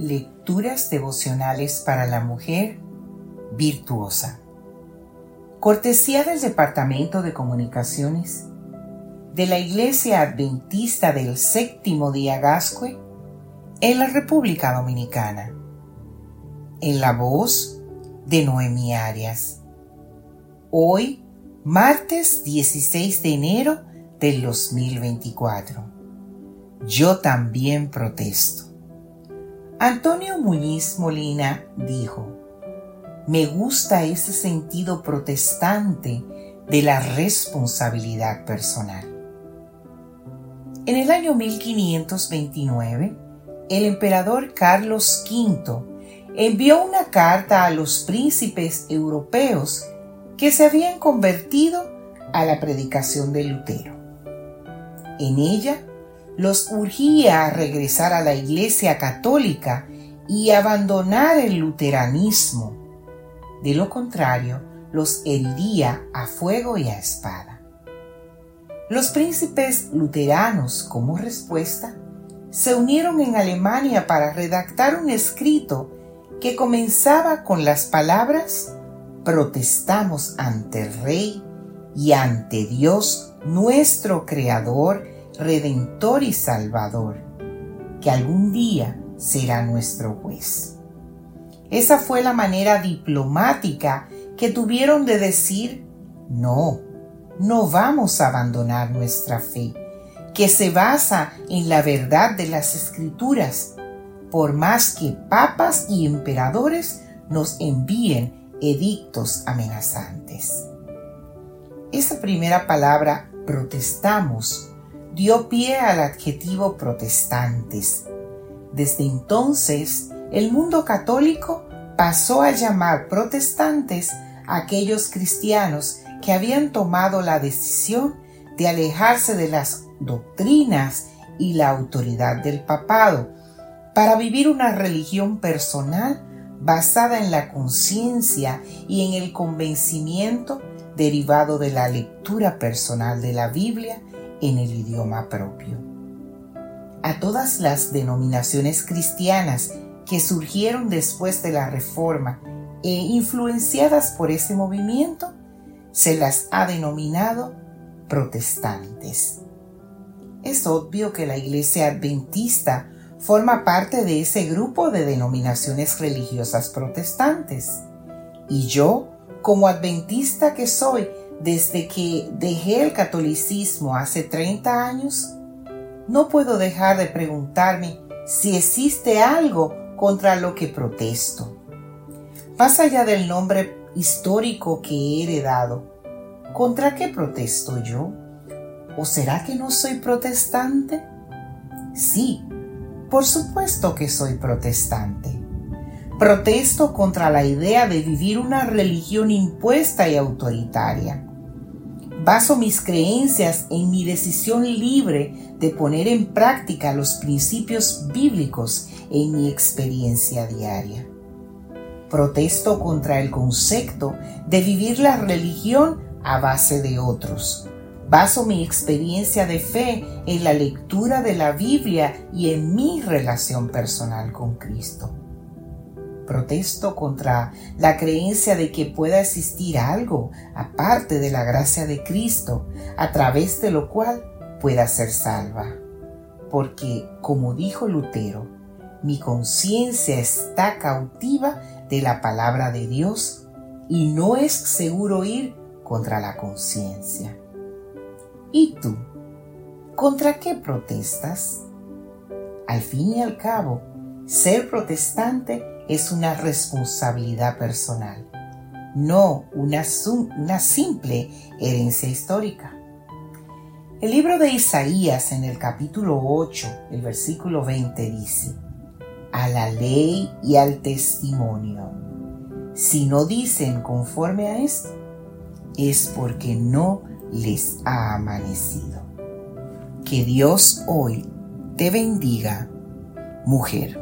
Lecturas devocionales para la mujer virtuosa. Cortesía del Departamento de Comunicaciones de la Iglesia Adventista del Séptimo Día Gascue en la República Dominicana. En la voz de Noemi Arias. Hoy, martes 16 de enero del 2024. Yo también protesto. Antonio Muñiz Molina dijo, me gusta ese sentido protestante de la responsabilidad personal. En el año 1529, el emperador Carlos V envió una carta a los príncipes europeos que se habían convertido a la predicación de Lutero. En ella los urgía a regresar a la Iglesia católica y abandonar el luteranismo. De lo contrario, los heriría a fuego y a espada. Los príncipes luteranos, como respuesta, se unieron en Alemania para redactar un escrito que comenzaba con las palabras Protestamos ante el Rey y ante Dios nuestro Creador, Redentor y Salvador, que algún día será nuestro juez. Esa fue la manera diplomática que tuvieron de decir, no, no vamos a abandonar nuestra fe, que se basa en la verdad de las escrituras, por más que papas y emperadores nos envíen edictos amenazantes. Esa primera palabra, protestamos, dio pie al adjetivo protestantes. Desde entonces, el mundo católico pasó a llamar protestantes a aquellos cristianos que habían tomado la decisión de alejarse de las doctrinas y la autoridad del papado para vivir una religión personal basada en la conciencia y en el convencimiento derivado de la lectura personal de la Biblia en el idioma propio. A todas las denominaciones cristianas que surgieron después de la Reforma e influenciadas por ese movimiento, se las ha denominado protestantes. Es obvio que la Iglesia Adventista forma parte de ese grupo de denominaciones religiosas protestantes. Y yo, como adventista que soy, desde que dejé el catolicismo hace 30 años, no puedo dejar de preguntarme si existe algo contra lo que protesto. Más allá del nombre histórico que he heredado, ¿contra qué protesto yo? ¿O será que no soy protestante? Sí, por supuesto que soy protestante. Protesto contra la idea de vivir una religión impuesta y autoritaria. Baso mis creencias en mi decisión libre de poner en práctica los principios bíblicos en mi experiencia diaria. Protesto contra el concepto de vivir la religión a base de otros. Baso mi experiencia de fe en la lectura de la Biblia y en mi relación personal con Cristo. Protesto contra la creencia de que pueda existir algo aparte de la gracia de Cristo a través de lo cual pueda ser salva. Porque, como dijo Lutero, mi conciencia está cautiva de la palabra de Dios y no es seguro ir contra la conciencia. ¿Y tú? ¿Contra qué protestas? Al fin y al cabo, ser protestante es una responsabilidad personal, no una, una simple herencia histórica. El libro de Isaías en el capítulo 8, el versículo 20 dice, a la ley y al testimonio. Si no dicen conforme a esto, es porque no les ha amanecido. Que Dios hoy te bendiga, mujer.